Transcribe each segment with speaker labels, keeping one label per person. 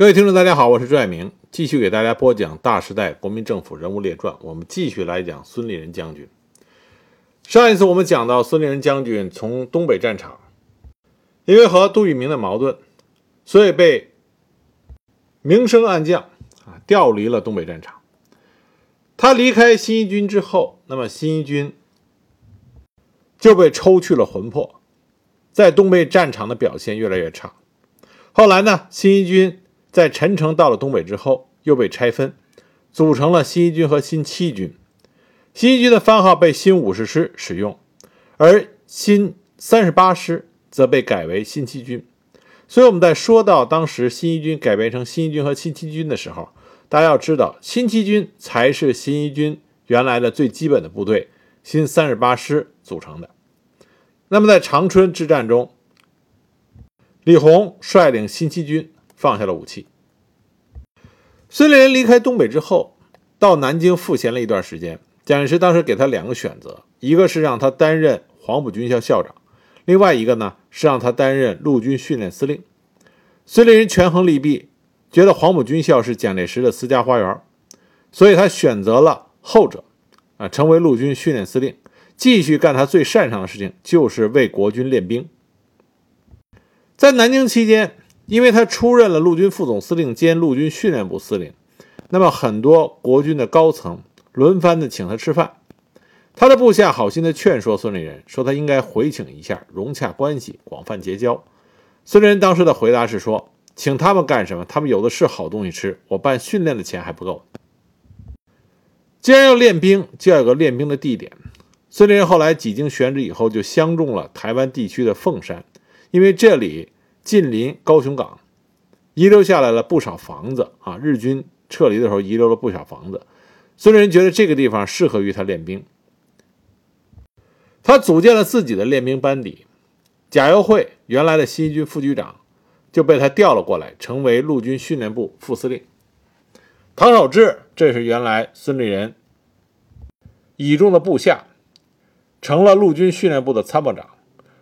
Speaker 1: 各位听众，大家好，我是朱爱明，继续给大家播讲《大时代国民政府人物列传》。我们继续来讲孙立人将军。上一次我们讲到，孙立人将军从东北战场，因为和杜聿明的矛盾，所以被明升暗降啊，调离了东北战场。他离开新一军之后，那么新一军就被抽去了魂魄，在东北战场的表现越来越差。后来呢，新一军。在陈诚到了东北之后，又被拆分，组成了新一军和新七军。新一军的番号被新五十师使用，而新三十八师则被改为新七军。所以我们在说到当时新一军改编成新一军和新七军的时候，大家要知道，新七军才是新一军原来的最基本的部队，新三十八师组成的。那么在长春之战中，李鸿率领新七军。放下了武器。孙立人离开东北之后，到南京赋闲了一段时间。蒋介石当时给他两个选择，一个是让他担任黄埔军校校长，另外一个呢是让他担任陆军训练司令。孙立人权衡利弊，觉得黄埔军校是蒋介石的私家花园，所以他选择了后者，啊，成为陆军训练司令，继续干他最擅长的事情，就是为国军练兵。在南京期间。因为他出任了陆军副总司令兼陆军训练部司令，那么很多国军的高层轮番的请他吃饭，他的部下好心的劝说孙立人，说他应该回请一下，融洽关系，广泛结交。孙立人当时的回答是说，请他们干什么？他们有的是好东西吃，我办训练的钱还不够。既然要练兵，就要有个练兵的地点。孙立人后来几经选址以后，就相中了台湾地区的凤山，因为这里。近邻高雄港，遗留下来了不少房子啊！日军撤离的时候遗留了不少房子。孙立人觉得这个地方适合于他练兵，他组建了自己的练兵班底。贾友会原来的新一军副局长就被他调了过来，成为陆军训练部副司令。唐守志这是原来孙立人倚重的部下，成了陆军训练部的参谋长。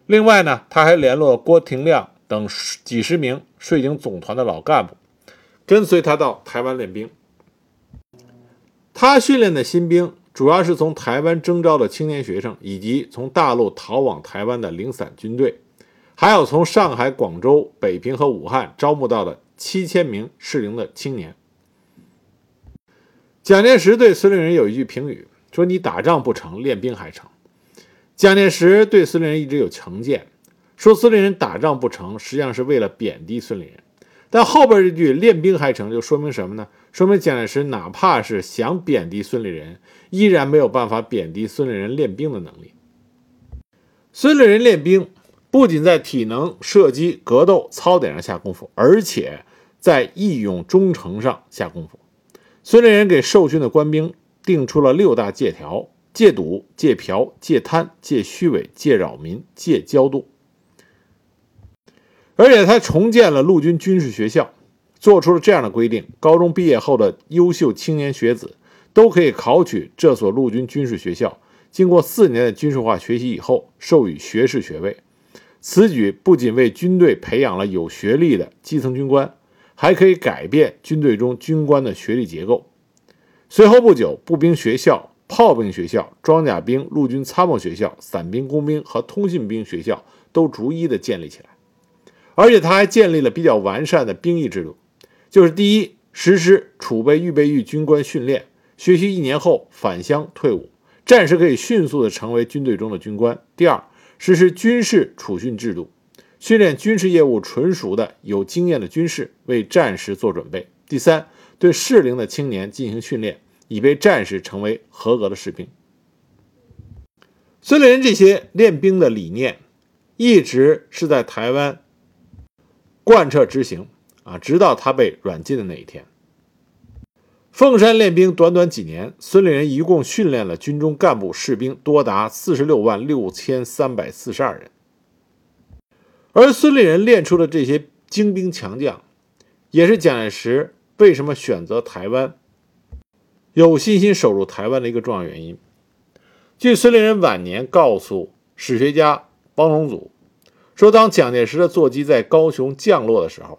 Speaker 1: 另外呢，他还联络郭廷亮。等几十名税警总团的老干部跟随他到台湾练兵。他训练的新兵主要是从台湾征召的青年学生，以及从大陆逃往台湾的零散军队，还有从上海、广州、北平和武汉招募到的七千名适龄的青年。蒋介石对孙立人有一句评语，说：“你打仗不成，练兵还成。”蒋介石对孙立人一直有成见。说孙立人打仗不成，实际上是为了贬低孙立人。但后边这句练兵还成，就说明什么呢？说明蒋介石哪怕是想贬低孙立人，依然没有办法贬低孙立人练兵的能力。孙立人练兵不仅在体能、射击、格斗、操点上下功夫，而且在义勇忠诚上下功夫。孙立人给受训的官兵定出了六大戒条：戒赌、戒嫖、戒贪、戒虚伪、戒扰民、戒骄妒。而且他重建了陆军军事学校，做出了这样的规定：高中毕业后的优秀青年学子都可以考取这所陆军军事学校，经过四年的军事化学习以后，授予学士学位。此举不仅为军队培养了有学历的基层军官，还可以改变军队中军官的学历结构。随后不久，步兵学校、炮兵学校、装甲兵陆军参谋学校、伞兵工兵和通信兵学校都逐一的建立起来。而且他还建立了比较完善的兵役制度，就是第一，实施储备预备役军官训练，学习一年后返乡退伍，战时可以迅速的成为军队中的军官；第二，实施军事储训制度，训练军事业务纯熟的有经验的军士为战时做准备；第三，对适龄的青年进行训练，以备战时成为合格的士兵。孙立人这些练兵的理念，一直是在台湾。贯彻执行啊，直到他被软禁的那一天。凤山练兵短短几年，孙立人一共训练了军中干部士兵多达四十六万六千三百四十二人。而孙立人练出的这些精兵强将，也是蒋介石为什么选择台湾、有信心守住台湾的一个重要原因。据孙立人晚年告诉史学家汪荣祖。说，当蒋介石的座机在高雄降落的时候，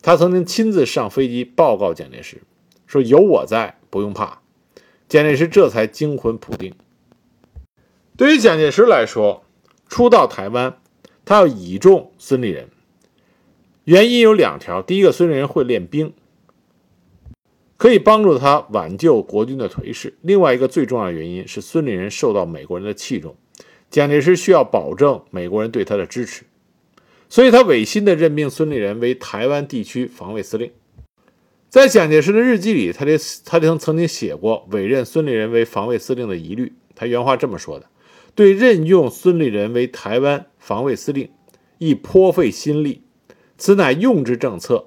Speaker 1: 他曾经亲自上飞机报告蒋介石，说有我在，不用怕。蒋介石这才惊魂甫定。对于蒋介石来说，初到台湾，他要倚重孙立人，原因有两条：第一个，孙立人会练兵，可以帮助他挽救国军的颓势；另外一个最重要的原因是，孙立人受到美国人的器重，蒋介石需要保证美国人对他的支持。所以他违心地任命孙立人为台湾地区防卫司令。在蒋介石的日记里，他的他曾曾经写过委任孙立人为防卫司令的疑虑。他原话这么说的：“对任用孙立人为台湾防卫司令，亦颇费心力。此乃用之政策，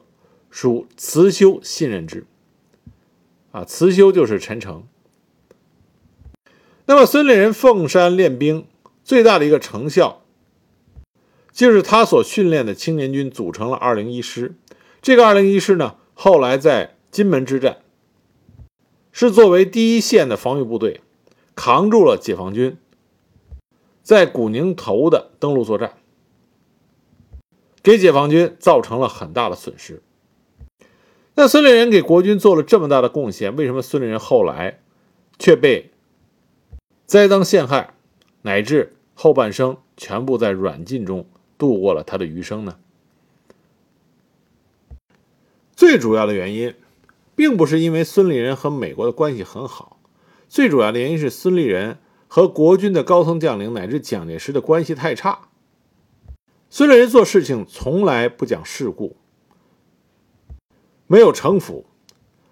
Speaker 1: 属辞修信任之。”啊，辞修就是陈诚。那么孙立人凤山练兵最大的一个成效。就是他所训练的青年军组成了二零一师，这个二零一师呢，后来在金门之战是作为第一线的防御部队，扛住了解放军在古宁头的登陆作战，给解放军造成了很大的损失。那孙立人给国军做了这么大的贡献，为什么孙立人后来却被栽赃陷害，乃至后半生全部在软禁中？度过了他的余生呢。最主要的原因，并不是因为孙立人和美国的关系很好，最主要的原因是孙立人和国军的高层将领乃至蒋介石的关系太差。孙立人做事情从来不讲世故，没有城府，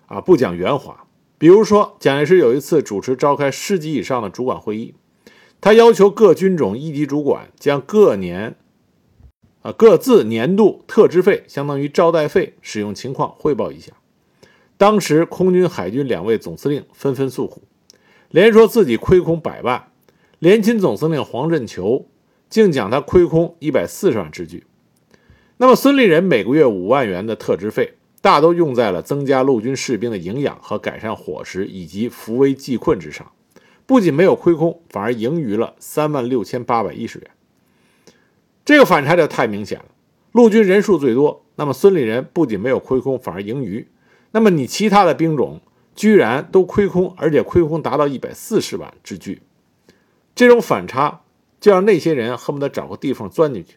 Speaker 1: 啊，不讲圆滑。比如说，蒋介石有一次主持召开十级以上的主管会议，他要求各军种一级主管将各年。啊，各自年度特支费相当于招待费使用情况汇报一下。当时空军、海军两位总司令纷纷诉苦，连说自己亏空百万。联勤总司令黄振球竟讲他亏空一百四十万之巨。那么孙立人每个月五万元的特支费，大都用在了增加陆军士兵的营养和改善伙食以及扶危济困之上，不仅没有亏空，反而盈余了三万六千八百一十元。这个反差就太明显了。陆军人数最多，那么孙立人不仅没有亏空，反而盈余。那么你其他的兵种居然都亏空，而且亏空达到一百四十万之巨，这种反差就让那些人恨不得找个地缝钻进去。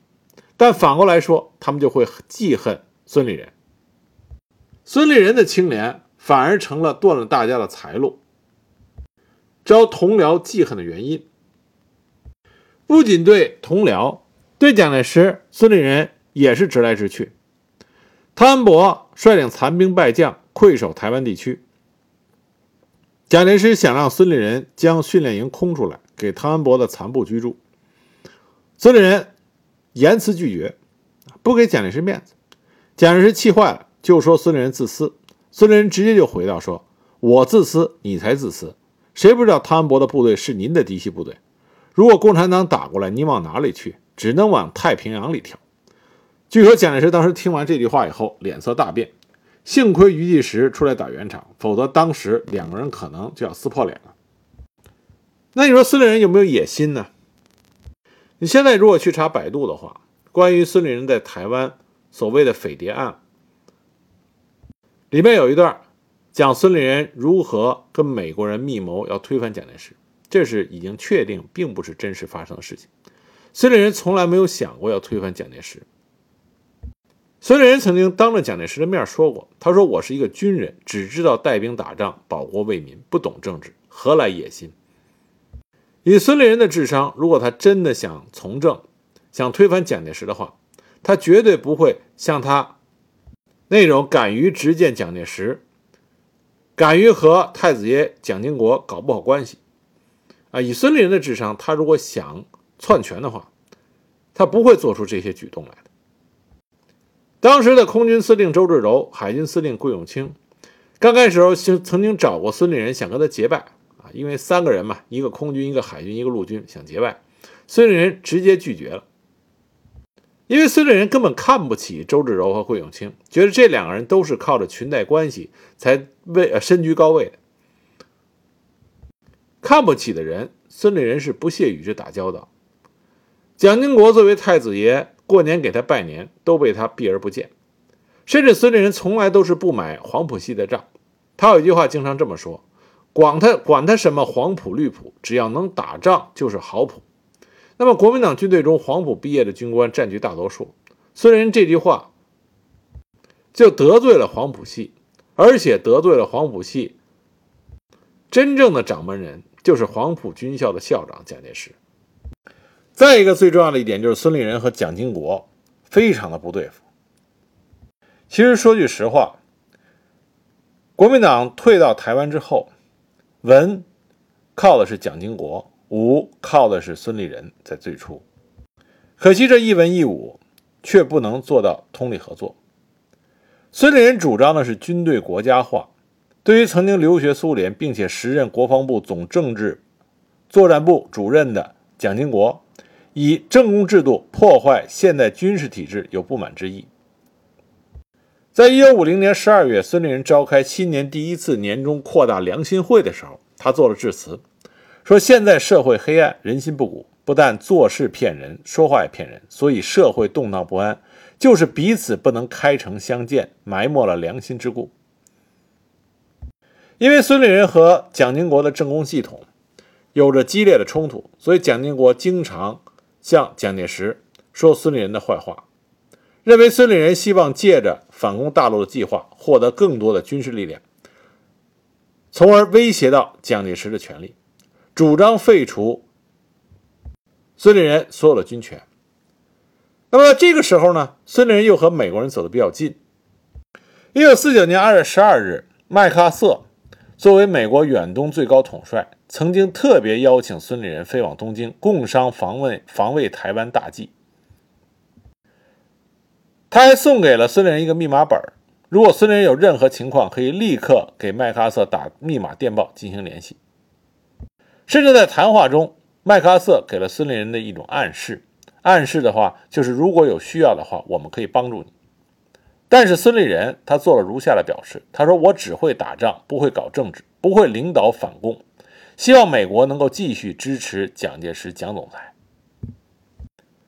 Speaker 1: 但反过来说，他们就会记恨孙立人。孙立人的清廉反而成了断了大家的财路，招同僚记恨的原因。不仅对同僚。对蒋介石，孙立人也是直来直去。汤恩伯率领残兵败将溃守台湾地区，蒋介石想让孙立人将训练营空出来，给汤恩伯的残部居住。孙立人严词拒绝，不给蒋介石面子。蒋介石气坏了，就说孙立人自私。孙立人直接就回道：“说我自私，你才自私。谁不知道汤恩伯的部队是您的嫡系部队？如果共产党打过来，你往哪里去？”只能往太平洋里跳。据说蒋介石当时听完这句话以后，脸色大变。幸亏余继时出来打圆场，否则当时两个人可能就要撕破脸了。那你说孙立人有没有野心呢？你现在如果去查百度的话，关于孙立人在台湾所谓的匪谍案，里面有一段讲孙立人如何跟美国人密谋要推翻蒋介石，这是已经确定并不是真实发生的事情。孙立人从来没有想过要推翻蒋介石。孙立人曾经当着蒋介石的面说过：“他说我是一个军人，只知道带兵打仗，保国为民，不懂政治，何来野心？”以孙立人的智商，如果他真的想从政，想推翻蒋介石的话，他绝对不会像他那种敢于直谏蒋介石、敢于和太子爷蒋经国搞不好关系啊！以孙立人的智商，他如果想。篡权的话，他不会做出这些举动来的。当时的空军司令周至柔、海军司令桂永清，刚开始时候曾曾经找过孙立人，想跟他结拜啊，因为三个人嘛，一个空军，一个海军，一个陆军，想结拜，孙立人直接拒绝了。因为孙立人根本看不起周志柔和桂永清，觉得这两个人都是靠着裙带关系才位呃身居高位的，看不起的人，孙立人是不屑与之打交道。蒋经国作为太子爷，过年给他拜年都被他避而不见。甚至孙立人从来都是不买黄埔系的账。他有一句话经常这么说：“管他管他什么黄埔绿埔，只要能打仗就是好埔。”那么，国民党军队中黄埔毕业的军官占据大多数。孙立人这句话就得罪了黄埔系，而且得罪了黄埔系真正的掌门人，就是黄埔军校的校长蒋介石。再一个最重要的一点就是孙立人和蒋经国非常的不对付。其实说句实话，国民党退到台湾之后，文靠的是蒋经国，武靠的是孙立人。在最初，可惜这一文一武却不能做到通力合作。孙立人主张的是军队国家化，对于曾经留学苏联并且时任国防部总政治作战部主任的蒋经国。以政工制度破坏现代军事体制有不满之意。在一九五零年十二月，孙立人召开新年第一次年终扩大良心会的时候，他做了致辞，说：“现在社会黑暗，人心不古，不但做事骗人，说话也骗人，所以社会动荡不安，就是彼此不能开诚相见，埋没了良心之故。”因为孙立人和蒋经国的政工系统有着激烈的冲突，所以蒋经国经常。向蒋介石说孙立人的坏话，认为孙立人希望借着反攻大陆的计划获得更多的军事力量，从而威胁到蒋介石的权利，主张废除孙立人所有的军权。那么这个时候呢，孙立人又和美国人走得比较近。一九四九年二月十二日，麦克阿瑟作为美国远东最高统帅。曾经特别邀请孙立人飞往东京，共商防卫防卫台湾大计。他还送给了孙立人一个密码本如果孙立人有任何情况，可以立刻给麦克阿瑟打密码电报进行联系。甚至在谈话中，麦克阿瑟给了孙立人的一种暗示，暗示的话就是如果有需要的话，我们可以帮助你。但是孙立人他做了如下的表示：他说：“我只会打仗，不会搞政治，不会领导反共。”希望美国能够继续支持蒋介石蒋总裁。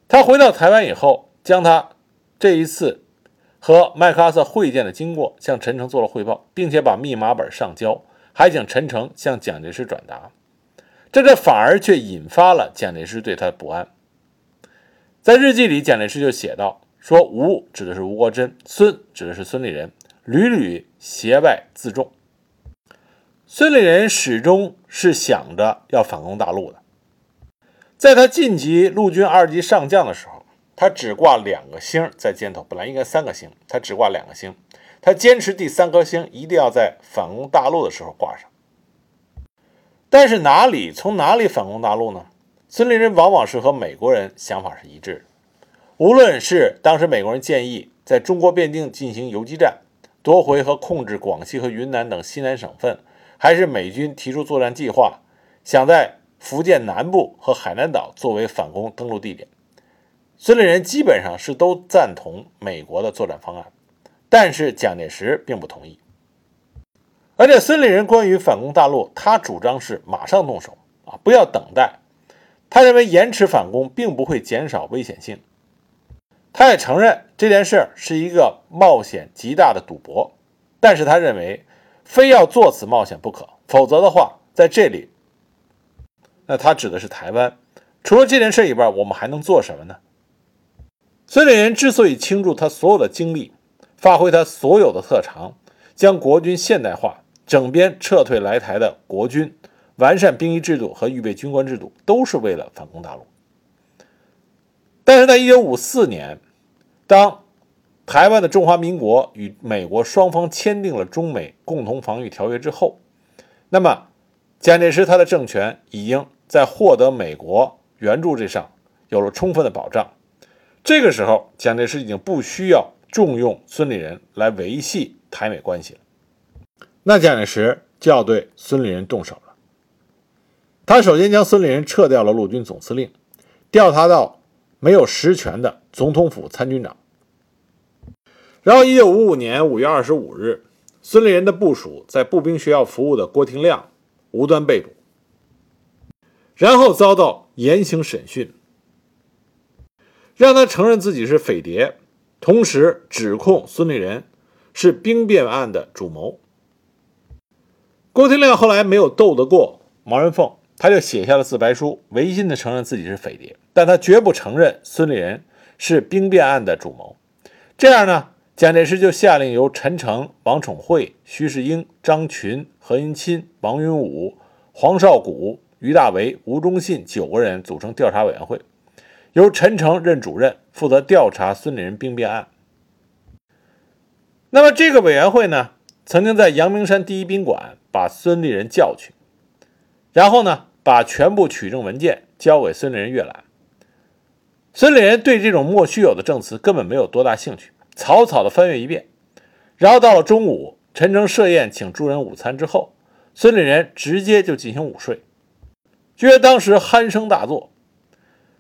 Speaker 1: 他回到台湾以后，将他这一次和麦克阿瑟会见的经过向陈诚做了汇报，并且把密码本上交，还请陈诚向蒋介石转达。这这反而却引发了蒋介石对他的不安。在日记里，蒋介石就写道：“说吴指的是吴国桢，孙指的是孙立人，屡屡挟外自重。”孙立人始终是想着要反攻大陆的。在他晋级陆军二级上将的时候，他只挂两个星在肩头，本来应该三个星，他只挂两个星。他坚持第三颗星一定要在反攻大陆的时候挂上。但是哪里从哪里反攻大陆呢？孙立人往往是和美国人想法是一致的。无论是当时美国人建议在中国边境进行游击战，夺回和控制广西和云南等西南省份。还是美军提出作战计划，想在福建南部和海南岛作为反攻登陆地点。孙立人基本上是都赞同美国的作战方案，但是蒋介石并不同意。而且孙立人关于反攻大陆，他主张是马上动手啊，不要等待。他认为延迟反攻并不会减少危险性。他也承认这件事是一个冒险极大的赌博，但是他认为。非要做此冒险不可，否则的话，在这里，那他指的是台湾。除了这件事以外，我们还能做什么呢？孙立人之所以倾注他所有的精力，发挥他所有的特长，将国军现代化，整编撤退来台的国军，完善兵役制度和预备军官制度，都是为了反攻大陆。但是在一九五四年，当台湾的中华民国与美国双方签订了中美共同防御条约之后，那么蒋介石他的政权已经在获得美国援助这上有了充分的保障。这个时候，蒋介石已经不需要重用孙立人来维系台美关系了。那蒋介石就要对孙立人动手了。他首先将孙立人撤掉了陆军总司令，调他到没有实权的总统府参军长。然后，一九五五年五月二十五日，孙立人的部属在步兵学校服务的郭廷亮无端被捕，然后遭到严刑审讯，让他承认自己是匪谍，同时指控孙立人是兵变案的主谋。郭廷亮后来没有斗得过毛人凤，他就写下了自白书，违心的承认自己是匪谍，但他绝不承认孙立人是兵变案的主谋。这样呢，蒋介石就下令由陈诚、王宠惠、徐世英、张群、何应钦、王云武、黄绍谷、于大为、吴忠信九个人组成调查委员会，由陈诚任主任，负责调查孙立人兵变案。那么这个委员会呢，曾经在阳明山第一宾馆把孙立人叫去，然后呢，把全部取证文件交给孙立人阅览。孙立人对这种莫须有的证词根本没有多大兴趣，草草的翻阅一遍，然后到了中午，陈诚设宴请诸人午餐之后，孙立人直接就进行午睡。据说当时鼾声大作，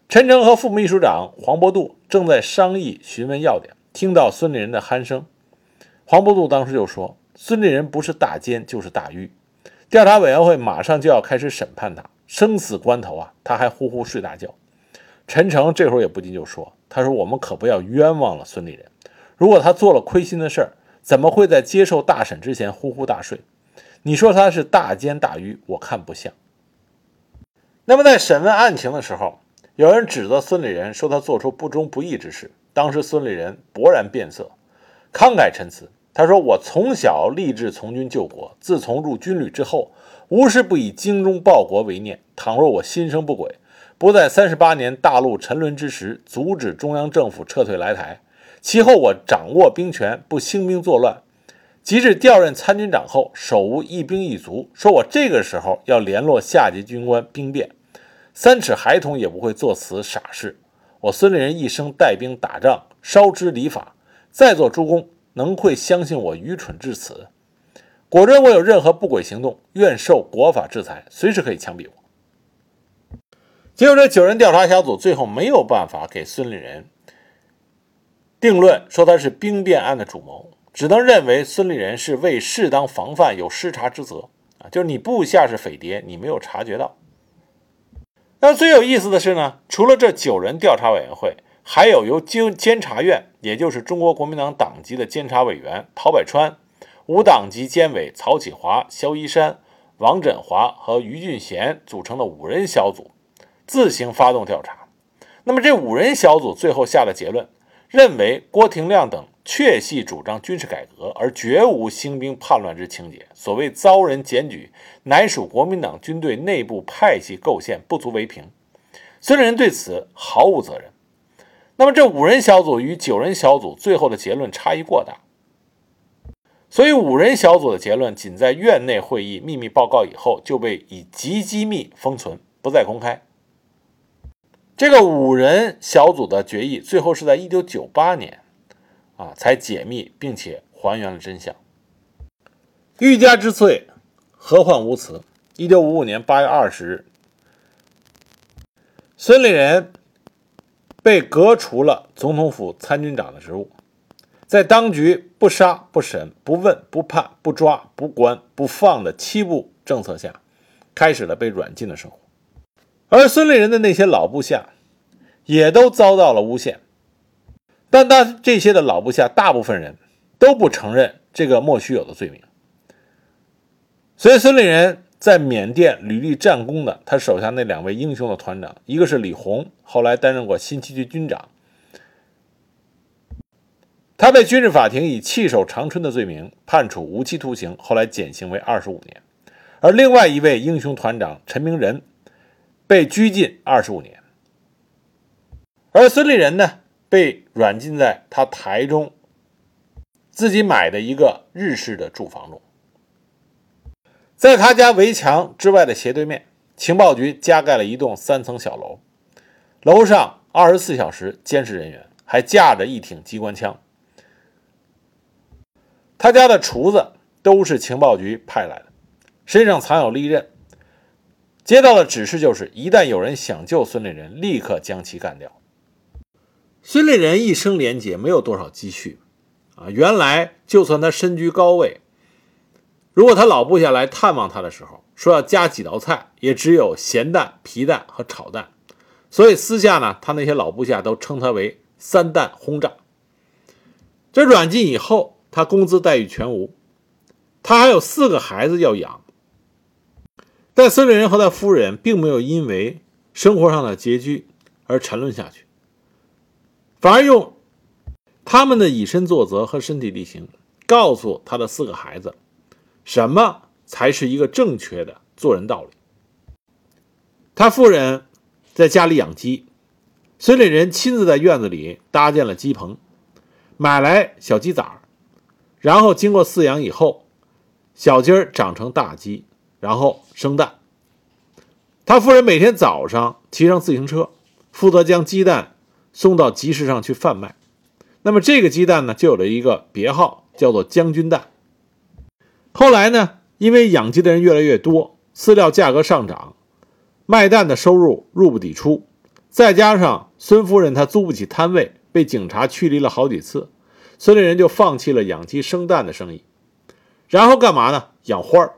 Speaker 1: 陈诚和副秘书长黄伯度正在商议询问要点，听到孙立人的鼾声，黄伯度当时就说：“孙立人不是大奸就是大狱，调查委员会马上就要开始审判他，生死关头啊，他还呼呼睡大觉。”陈诚这会儿也不禁就说：“他说我们可不要冤枉了孙立人。如果他做了亏心的事儿，怎么会在接受大审之前呼呼大睡？你说他是大奸大愚，我看不像。”那么在审问案情的时候，有人指责孙立人说他做出不忠不义之事。当时孙立人勃然变色，慷慨陈词。他说：“我从小立志从军救国，自从入军旅之后，无事不以精忠报国为念。倘若我心生不轨，不在三十八年大陆沉沦之时阻止中央政府撤退来台，其后我掌握兵权，不兴兵作乱，及至调任参军长后，手无一兵一卒，说我这个时候要联络下级军官兵变，三尺孩童也不会做此傻事。我孙立人一生带兵打仗，烧之礼法，再做诸公，能会相信我愚蠢至此？果真我有任何不轨行动，愿受国法制裁，随时可以枪毙我。”结果，这九人调查小组最后没有办法给孙立人定论，说他是兵变案的主谋，只能认为孙立人是为适当防范有失察之责啊，就是你部下是匪谍，你没有察觉到。那最有意思的是呢，除了这九人调查委员会，还有由监监察院，也就是中国国民党党籍的监察委员陶百川，无党籍监委曹启华、萧一山、王振华和于俊贤组成的五人小组。自行发动调查，那么这五人小组最后下的结论，认为郭廷亮等确系主张军事改革，而绝无兴兵叛乱之情节。所谓遭人检举，乃属国民党军队内部派系构陷，不足为凭。孙立人对此毫无责任。那么这五人小组与九人小组最后的结论差异过大，所以五人小组的结论仅在院内会议秘密报告以后就被以极机密封存，不再公开。这个五人小组的决议最后是在一九九八年，啊，才解密并且还原了真相。欲加之罪，何患无辞？一九五五年八月二十日，孙立人被革除了总统府参军长的职务，在当局不杀不审不问不判不抓不关不放的七不政策下，开始了被软禁的生活。而孙立人的那些老部下，也都遭到了诬陷，但他这些的老部下大部分人都不承认这个莫须有的罪名。所以孙立人在缅甸屡立战功的他手下那两位英雄的团长，一个是李洪，后来担任过新七军军长，他被军事法庭以弃守长春的罪名判处无期徒刑，后来减刑为二十五年；而另外一位英雄团长陈明仁。被拘禁二十五年，而孙立人呢，被软禁在他台中自己买的一个日式的住房中，在他家围墙之外的斜对面，情报局加盖了一栋三层小楼，楼上二十四小时监视人员，还架着一挺机关枪。他家的厨子都是情报局派来的，身上藏有利刃。接到的指示就是：一旦有人想救孙立人，立刻将其干掉。孙立人一生廉洁，没有多少积蓄啊。原来就算他身居高位，如果他老部下来探望他的时候，说要加几道菜，也只有咸蛋、皮蛋和炒蛋。所以私下呢，他那些老部下都称他为“三蛋轰炸”。这软禁以后，他工资待遇全无，他还有四个孩子要养。但孙立人和他夫人并没有因为生活上的拮据而沉沦下去，反而用他们的以身作则和身体力行，告诉他的四个孩子，什么才是一个正确的做人道理。他夫人在家里养鸡，孙立人亲自在院子里搭建了鸡棚，买来小鸡崽然后经过饲养以后，小鸡儿长成大鸡。然后生蛋。他夫人每天早上骑上自行车，负责将鸡蛋送到集市上去贩卖。那么这个鸡蛋呢，就有了一个别号，叫做“将军蛋”。后来呢，因为养鸡的人越来越多，饲料价格上涨，卖蛋的收入入不抵出，再加上孙夫人她租不起摊位，被警察驱离了好几次，孙立人就放弃了养鸡生蛋的生意，然后干嘛呢？养花儿。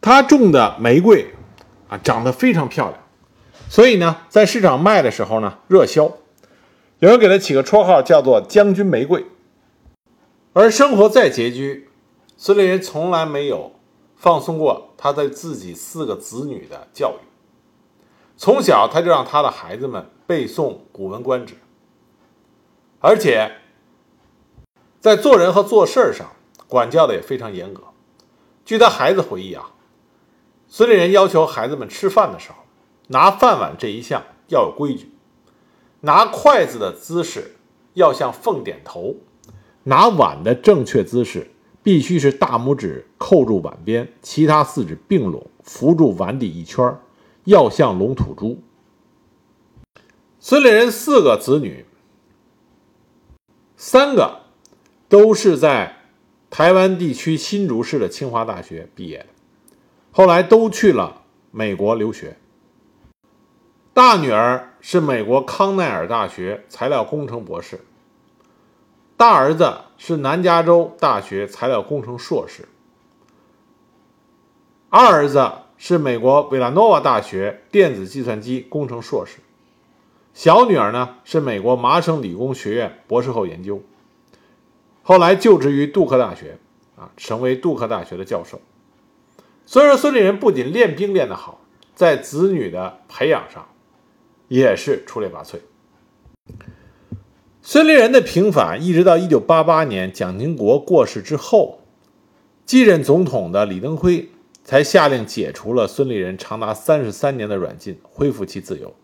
Speaker 1: 他种的玫瑰啊，长得非常漂亮，所以呢，在市场卖的时候呢，热销。有人给他起个绰号，叫做“将军玫瑰”。而生活再拮据，孙立人从来没有放松过他对自己四个子女的教育。从小他就让他的孩子们背诵《古文观止》，而且在做人和做事上管教的也非常严格。据他孩子回忆啊。孙立人要求孩子们吃饭的时候，拿饭碗这一项要有规矩，拿筷子的姿势要向凤点头，拿碗的正确姿势必须是大拇指扣住碗边，其他四指并拢扶住碗底一圈，要像龙吐珠。孙立人四个子女，三个都是在台湾地区新竹市的清华大学毕业的。后来都去了美国留学。大女儿是美国康奈尔大学材料工程博士，大儿子是南加州大学材料工程硕士，二儿子是美国维拉诺瓦大学电子计算机工程硕士，小女儿呢是美国麻省理工学院博士后研究，后来就职于杜克大学，啊，成为杜克大学的教授。所以说，孙立人不仅练兵练得好，在子女的培养上也是出类拔萃。孙立人的平反一直到1988年蒋经国过世之后，继任总统的李登辉才下令解除了孙立人长达三十三年的软禁，恢复其自由。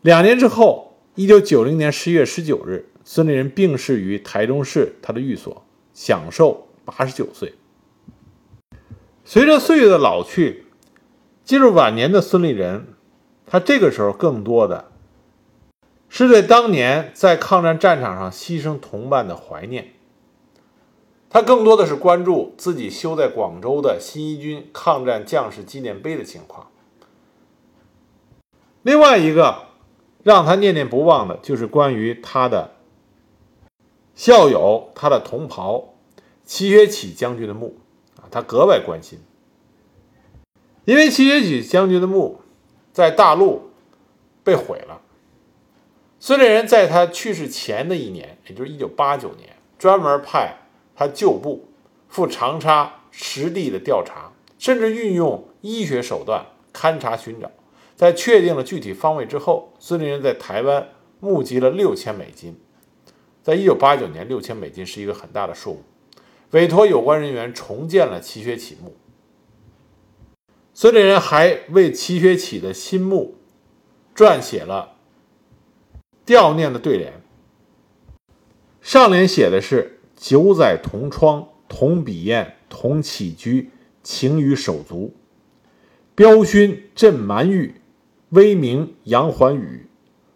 Speaker 1: 两年之后，1990年11月19日，孙立人病逝于台中市他的寓所，享寿89岁。随着岁月的老去，进入晚年的孙立人，他这个时候更多的是对当年在抗战战场上牺牲同伴的怀念。他更多的是关注自己修在广州的新一军抗战将士纪念碑的情况。另外一个让他念念不忘的，就是关于他的校友、他的同袍齐学启将军的墓。他格外关心，因为齐学启将军的墓在大陆被毁了。孙立人在他去世前的一年，也就是1989年，专门派他旧部赴长沙实地的调查，甚至运用医学手段勘察寻找。在确定了具体方位之后，孙立人在台湾募集了六千美金。在1989年，六千美金是一个很大的数目。委托有关人员重建了齐学启墓。孙立人还为齐学启的新墓撰写了悼念的对联，上联写的是“九载同窗同笔砚同起居，情与手足；标勋镇蛮狱，威名扬寰宇。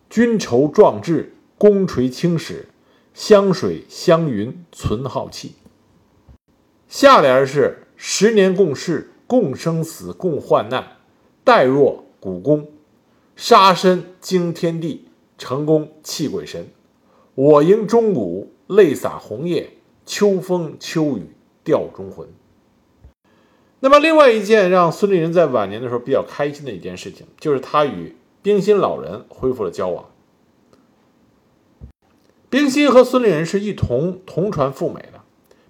Speaker 1: 军筹壮志，功垂青史，湘水湘云存浩气。”下联是“十年共事，共生死，共患难，待若股肱，杀身惊天地，成功泣鬼神。我迎钟鼓，泪洒红叶，秋风秋雨吊忠魂。”那么，另外一件让孙立人在晚年的时候比较开心的一件事情，就是他与冰心老人恢复了交往。冰心和孙立人是一同同传赴美的。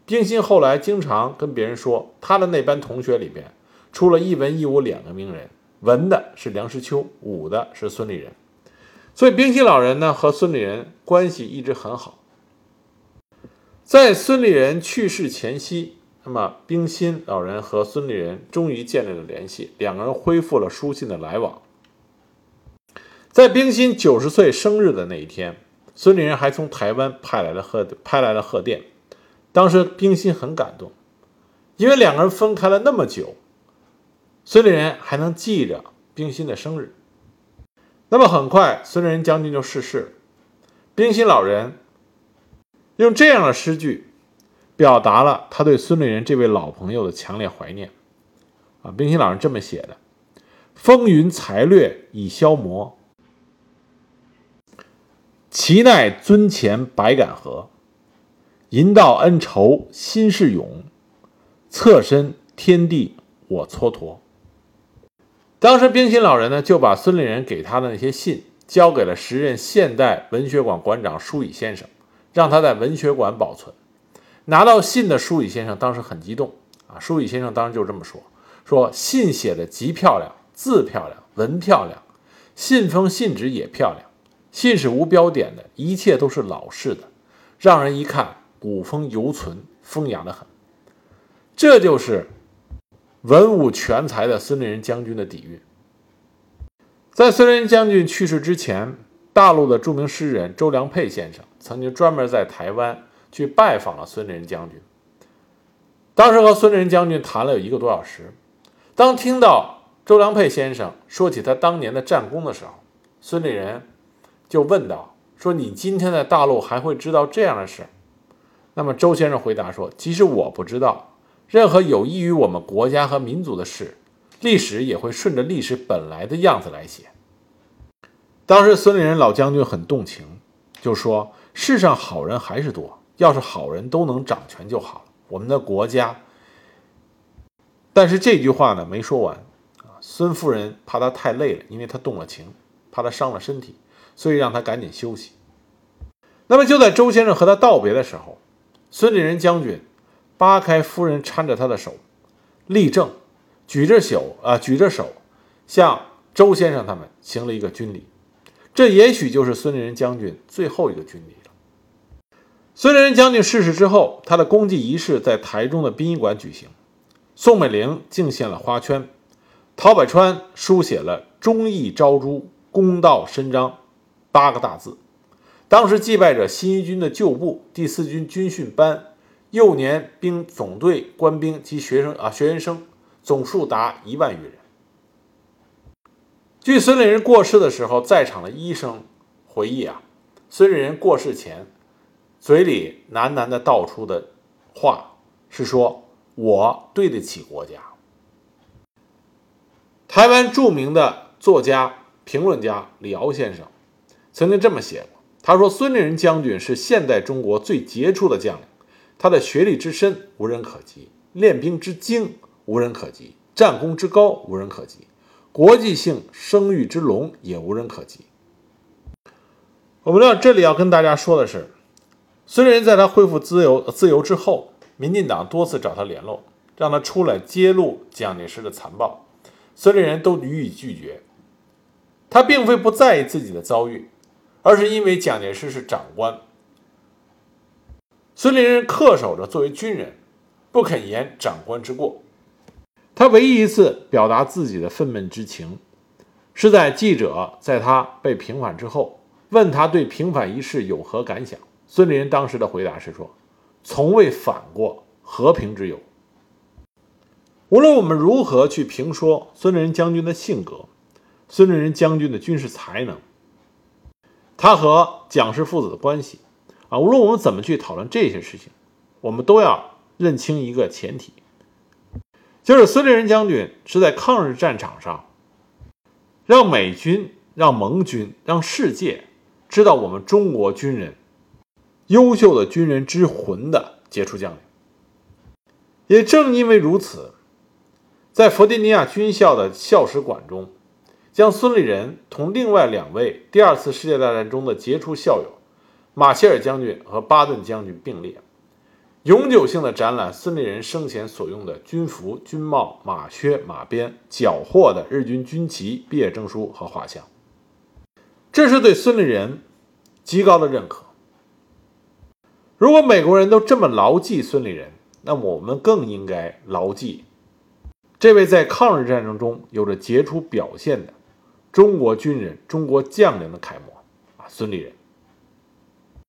Speaker 1: 冰心后来经常跟别人说，他的那班同学里边，出了一文一武两个名人，文的是梁实秋，武的是孙立人。所以冰心老人呢和孙立人关系一直很好。在孙立人去世前夕，那么冰心老人和孙立人终于建立了联系，两个人恢复了书信的来往。在冰心九十岁生日的那一天，孙立人还从台湾派来了贺派来了贺电。当时冰心很感动，因为两个人分开了那么久，孙立人还能记着冰心的生日。那么很快，孙立人将军就逝世了，冰心老人用这样的诗句，表达了他对孙立人这位老朋友的强烈怀念。啊，冰心老人这么写的：“风云才略已消磨，其奈尊前百感何？”银道恩仇心事永，侧身天地我蹉跎。当时冰心老人呢，就把孙立人给他的那些信交给了时任现代文学馆馆长舒乙先生，让他在文学馆保存。拿到信的舒乙先生当时很激动啊！舒乙先生当时就这么说：“说信写的极漂亮，字漂亮，文漂亮，信封信纸也漂亮，信是无标点的，一切都是老式的，让人一看。”古风犹存，风雅的很。这就是文武全才的孙立人将军的底蕴。在孙立人将军去世之前，大陆的著名诗人周良佩先生曾经专门在台湾去拜访了孙立人将军。当时和孙立人将军谈了有一个多小时。当听到周良佩先生说起他当年的战功的时候，孙立人就问道：“说你今天在大陆还会知道这样的事？”那么周先生回答说：“即使我不知道任何有益于我们国家和民族的事，历史也会顺着历史本来的样子来写。”当时孙立人老将军很动情，就说：“世上好人还是多，要是好人都能掌权就好了，我们的国家。”但是这句话呢没说完，孙夫人怕他太累了，因为他动了情，怕他伤了身体，所以让他赶紧休息。那么就在周先生和他道别的时候。孙立人将军扒开夫人搀着他的手，立正，举着手啊，举着手，向周先生他们行了一个军礼。这也许就是孙立人将军最后一个军礼了。孙立人将军逝世之后，他的公祭仪式在台中的殡仪馆举行。宋美龄敬献了花圈，陶百川书写了“忠义昭珠，公道伸张”八个大字。当时祭拜着新一军的旧部第四军军训班幼年兵总队官兵及学生啊学员生，总数达一万余人。据孙立人过世的时候，在场的医生回忆啊，孙立人过世前嘴里喃喃的道出的话是说：“我对得起国家。”台湾著名的作家、评论家李敖先生曾经这么写过。他说：“孙立人将军是现代中国最杰出的将领，他的学历之深无人可及，练兵之精无人可及，战功之高无人可及，国际性声誉之隆也无人可及。”我们要这里要跟大家说的是，孙立人在他恢复自由自由之后，民进党多次找他联络，让他出来揭露蒋介石的残暴，孙立人都予以拒绝。他并非不在意自己的遭遇。而是因为蒋介石是长官，孙立人恪守着作为军人不肯言长官之过。他唯一一次表达自己的愤懑之情，是在记者在他被平反之后问他对平反一事有何感想。孙立人当时的回答是说：“从未反过，和平之友。”无论我们如何去评说孙立人将军的性格，孙立人将军的军事才能。他和蒋氏父子的关系，啊，无论我们怎么去讨论这些事情，我们都要认清一个前提，就是孙立人将军是在抗日战场上，让美军、让盟军、让世界知道我们中国军人优秀的军人之魂的杰出将领。也正因为如此，在弗吉尼亚军校的校史馆中。将孙立人同另外两位第二次世界大战中的杰出校友马歇尔将军和巴顿将军并列，永久性的展览孙立人生前所用的军服、军帽、马靴、马鞭、缴获的日军军旗、毕业证书和画像。这是对孙立人极高的认可。如果美国人都这么牢记孙立人，那么我们更应该牢记这位在抗日战争中有着杰出表现的中国军人、中国将领的楷模啊，孙立人。